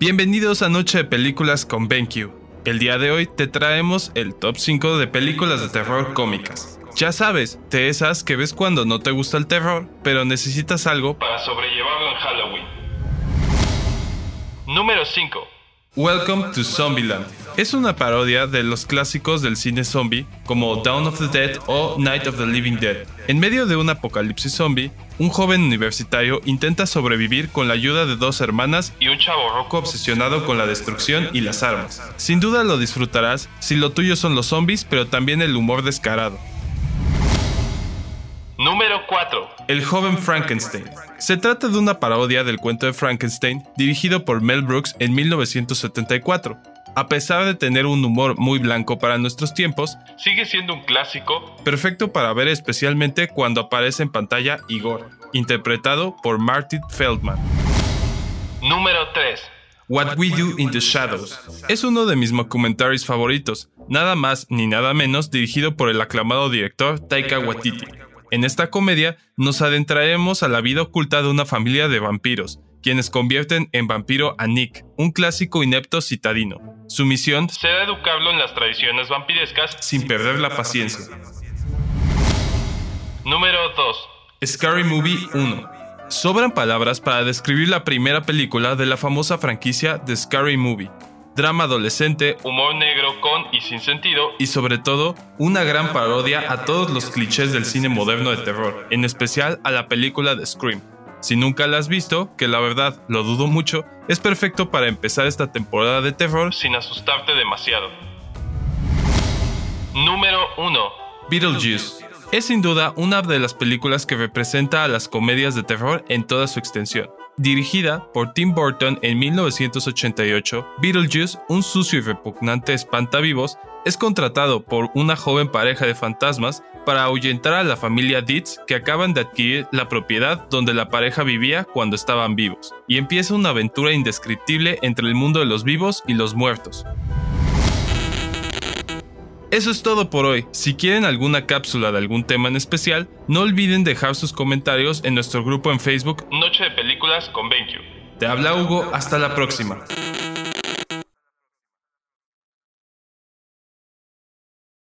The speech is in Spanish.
Bienvenidos a Noche de Películas con BenQ. El día de hoy te traemos el top 5 de películas de terror cómicas. Ya sabes, de esas que ves cuando no te gusta el terror, pero necesitas algo para sobrellevarlo en Halloween. Número 5. Welcome to Zombieland. Es una parodia de los clásicos del cine zombie como Dawn of the Dead o Night of the Living Dead. En medio de un apocalipsis zombie, un joven universitario intenta sobrevivir con la ayuda de dos hermanas y un chavo roco obsesionado con la destrucción y las armas. Sin duda lo disfrutarás si lo tuyo son los zombies, pero también el humor descarado. Número 4. El joven Frankenstein. Se trata de una parodia del cuento de Frankenstein dirigido por Mel Brooks en 1974. A pesar de tener un humor muy blanco para nuestros tiempos, sigue siendo un clásico perfecto para ver especialmente cuando aparece en pantalla Igor, interpretado por Martin Feldman. Número 3. What We Do in the Shadows. Es uno de mis documentaries favoritos, nada más ni nada menos dirigido por el aclamado director Taika Waititi. En esta comedia nos adentraremos a la vida oculta de una familia de vampiros, quienes convierten en vampiro a Nick, un clásico inepto citadino. Su misión será educarlo en las tradiciones vampirescas sin perder la paciencia. Número 2. Scary Movie 1. Sobran palabras para describir la primera película de la famosa franquicia The Scary Movie. Drama adolescente, humor negro con y sin sentido, y sobre todo, una gran parodia a todos los clichés del cine moderno de terror, en especial a la película de Scream. Si nunca la has visto, que la verdad lo dudo mucho, es perfecto para empezar esta temporada de terror sin asustarte demasiado. Número 1. Beetlejuice. Es sin duda una de las películas que representa a las comedias de terror en toda su extensión. Dirigida por Tim Burton en 1988, Beetlejuice, un sucio y repugnante espantavivos, es contratado por una joven pareja de fantasmas para ahuyentar a la familia Dietz que acaban de adquirir la propiedad donde la pareja vivía cuando estaban vivos, y empieza una aventura indescriptible entre el mundo de los vivos y los muertos. Eso es todo por hoy. Si quieren alguna cápsula de algún tema en especial, no olviden dejar sus comentarios en nuestro grupo en Facebook Noche de Películas con BenQ. Te habla Hugo, hasta la próxima.